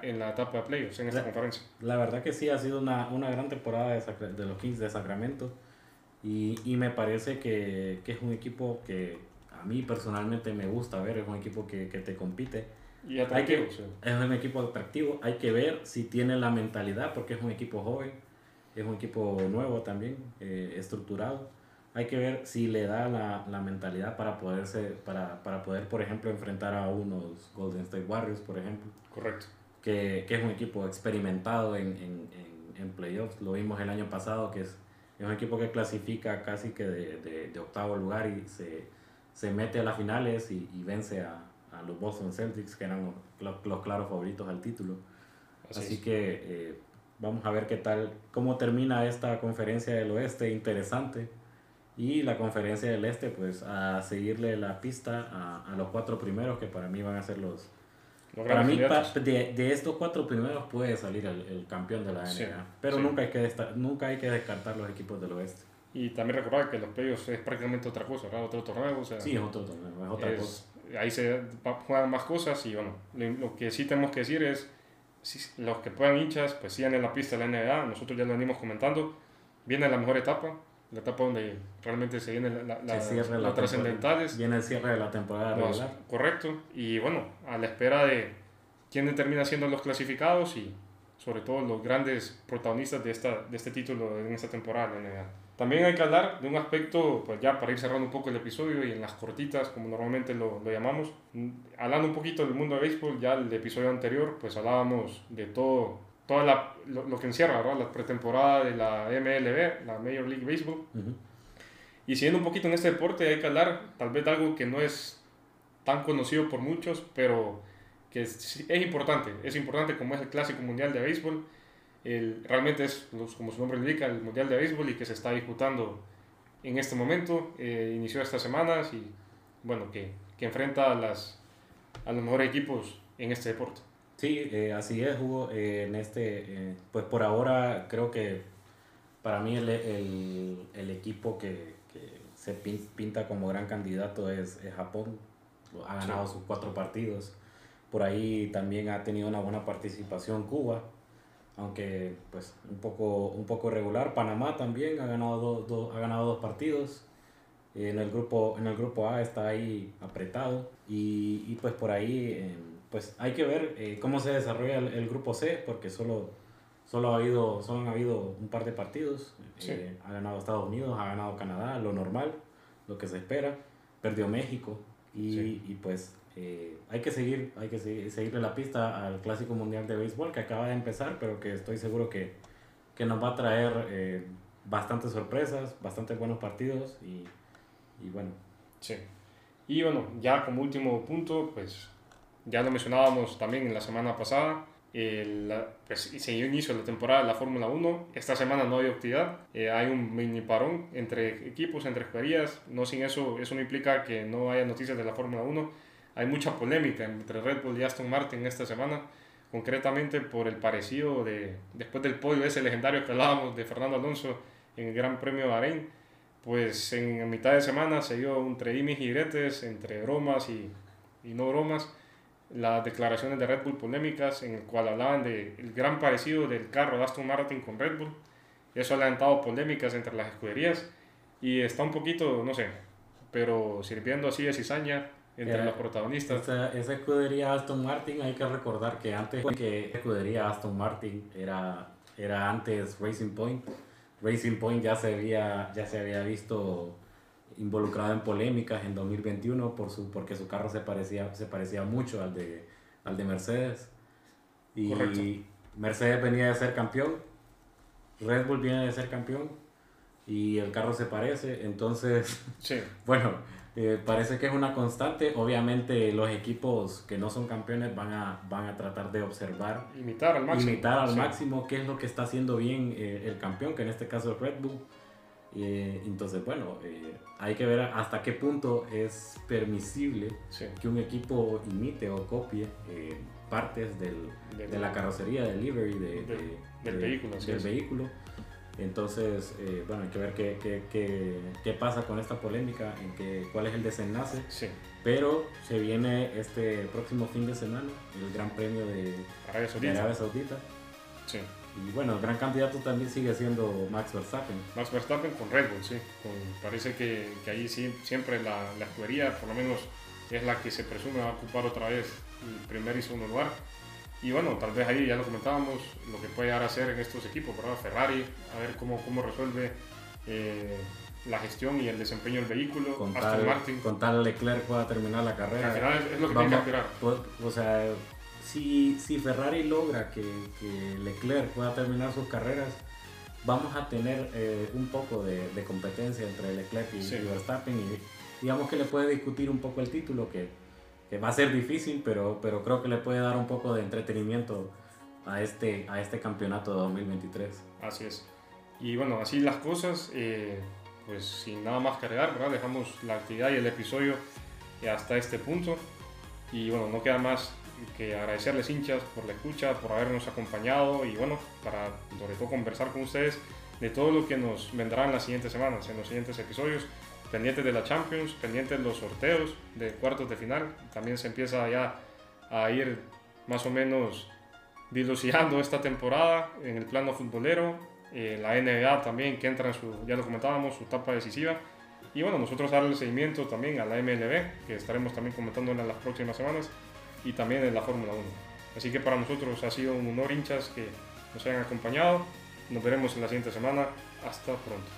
en la etapa de playoffs en esta conferencia. La verdad que sí, ha sido una, una gran temporada de, de, los Kings de Sacramento y, y me parece que, que, es un equipo que a mí personalmente me gusta ver, es un equipo que, que te compite. Y hay que, Es un equipo atractivo, hay que ver si tiene la mentalidad, porque es un equipo joven, es un equipo nuevo también, eh, estructurado. Hay que ver si le da la, la mentalidad para, poderse, para, para poder, por ejemplo, enfrentar a unos Golden State Warriors, por ejemplo. Correcto que, que es un equipo experimentado en, en, en, playoffs. Lo vimos el año pasado, que es, es un equipo que clasifica casi que de, de, octavo lugar y se, se, mete a las finales y, y vence a, a, los Boston Celtics, que eran los, los claros favoritos al título. Así, que eh, vamos a ver qué tal, cómo termina esta conferencia del oeste, interesante. Y la conferencia del este, pues a seguirle la pista a, a los cuatro primeros, que para mí van a ser los, para mí, de, de, estos cuatro primeros puede salir el, el campeón de la NBA. pero Nunca, hay que nunca hay que descartar los equipos del oeste. Y también recordar que los playoffs es prácticamente otra cosa, ¿verdad? Otro torneo. O sea, sí, es otro torneo, es otra cosa. Ahí se juegan más cosas y bueno, lo, que sí tenemos que decir es, si, los que puedan hinchas, pues sigan en la pista de la NBA, nosotros ya lo venimos comentando, viene la mejor etapa, la etapa donde realmente se viene la, la, la, trascendentales. Viene el cierre de la temporada regular. Correcto. Y bueno, a la espera de quién termina siendo los clasificados y sobre todo los grandes protagonistas de, esta, de este título en esta temporada También hay que hablar de un aspecto, pues ya para ir cerrando un poco el episodio y en las cortitas, como normalmente lo, lo llamamos, hablando un poquito del mundo de béisbol, ya el episodio anterior, pues hablábamos de todo todo lo, lo, que encierra ¿verdad? la pretemporada de la MLB, la Major League Baseball. Y siguiendo un poquito en este deporte, hay que hablar tal vez de algo que no es tan conocido por muchos, pero que es, es importante. Es importante como es el Clásico Mundial de Béisbol. El, realmente es, como su nombre indica, el Mundial de Béisbol y que se está disputando en este momento. Eh, inició estas semanas y bueno, que, que enfrenta a, las, a los mejores equipos en este deporte. Sí, eh, así es, Hugo. Eh, en este, eh, pues por ahora creo que para mí el, el, el equipo que, que, se pinta como gran candidato es, es Japón. Ha ganado sus cuatro partidos. Por ahí también ha tenido una buena participación Cuba, aunque pues un poco, un poco regular. Panamá también ha ganado, dos ha ganado dos partidos. En el, grupo, en el grupo A está ahí apretado y, y pues por ahí pues hay que ver eh, cómo se desarrolla el, grupo C, porque solo, solo, ha habido, solo han habido un par de partidos. Eh, ha ganado Estados Unidos, ha ganado Canadá, lo normal, lo que se espera. Perdió México y, y pues eh, hay que seguir, hay que seguir, seguirle la pista al Clásico Mundial de Béisbol que acaba de empezar, pero que estoy seguro que, que nos va a traer bastantes sorpresas, bastantes buenos partidos y, y bueno. Sí. Y bueno, ya como último punto, pues ya lo mencionábamos también en la semana pasada. El, pues, se dio inicio la temporada de la Fórmula 1. Esta semana no hay actividad. Eh, hay un mini parón entre equipos, entre escuderías. No sin eso, eso no implica que no haya noticias de la Fórmula 1. Hay mucha polémica entre Red Bull y Aston Martin esta semana, concretamente por el parecido de, después del podio ese legendario que hablábamos de Fernando Alonso en el Gran Premio de Bahrein. Pues en mitad de semana se dio entre dimes y diretes, entre bromas y, y no bromas las declaraciones de Red Bull polémicas en el cual hablaban del gran parecido del carro de Aston Martin con Red Bull. Eso ha levantado polémicas entre las escuderías y está un poquito, no sé, pero sirviendo así de cizaña entre los protagonistas. Esa, esa, escudería Aston Martin hay que recordar que antes que escudería Aston Martin era, era antes Racing Point, Racing Point ya se había, ya se había visto involucrado en polémicas en 2021 por su, porque su carro se parecía, se parecía mucho al de, al de Mercedes. Y Mercedes venía de ser campeón, Red Bull viene de ser campeón y el carro se parece. Entonces, bueno, eh, parece que es una constante. Obviamente los equipos que no son campeones van a, van a tratar de observar. Imitar al máximo. Imitar al máximo qué es lo que está haciendo bien eh, el campeón, que en este caso es Red Bull. Eh, entonces, bueno, hay que ver hasta qué punto es permisible que un equipo imite o copie partes del, de, la carrocería, del livery, de, del vehículo. Del vehículo. Entonces, eh, bueno, hay que ver qué, qué, qué, qué, pasa con esta polémica, en que, cuál es el desenlace. Sí. Pero se viene este próximo fin de semana el Gran Premio de Arabia Saudita. Sí. Y bueno, el gran candidato también sigue siendo Max Verstappen. Max Verstappen con Red Bull, sí. parece que, que, ahí sí, siempre la, la escudería, por lo menos, es la que se presume va a ocupar otra vez el primer y segundo lugar. Y bueno, tal vez ahí ya lo comentábamos, lo que puede llegar a hacer en estos equipos, ¿verdad? Ferrari, a ver cómo, cómo resuelve eh, la gestión y el desempeño del vehículo. Con tal, Martin. Con tal Leclerc pueda terminar la carrera. Al final es, lo que tiene que esperar. O, sea, si, si Ferrari logra que, que, Leclerc pueda terminar sus carreras, vamos a tener eh, un poco de, de, competencia entre Leclerc y, y Verstappen y digamos que le puede discutir un poco el título que que va a ser difícil, pero, pero creo que le puede dar un poco de entretenimiento a este, a este campeonato de 2023. Así es. Y bueno, así las cosas, eh, pues sin nada más que agregar, ¿verdad? dejamos la actividad y el episodio hasta este punto. Y bueno, no queda más que agradecerles hinchas por la escucha, por habernos acompañado y bueno, para sobre todo conversar con ustedes de todo lo que nos vendrá en las siguientes semanas, en los siguientes episodios pendientes de la Champions, pendientes de los sorteos de cuartos de final. También se empieza ya a ir más o menos dilucidando esta temporada en el plano futbolero. Eh, la NBA también que entra en su, ya lo comentábamos, su etapa decisiva. Y bueno, nosotros darle seguimiento también a la MLB, que estaremos también comentando en las próximas semanas, y también en la Fórmula 1. Así que para nosotros ha sido un honor hinchas que nos hayan acompañado. Nos veremos en la siguiente semana. Hasta pronto.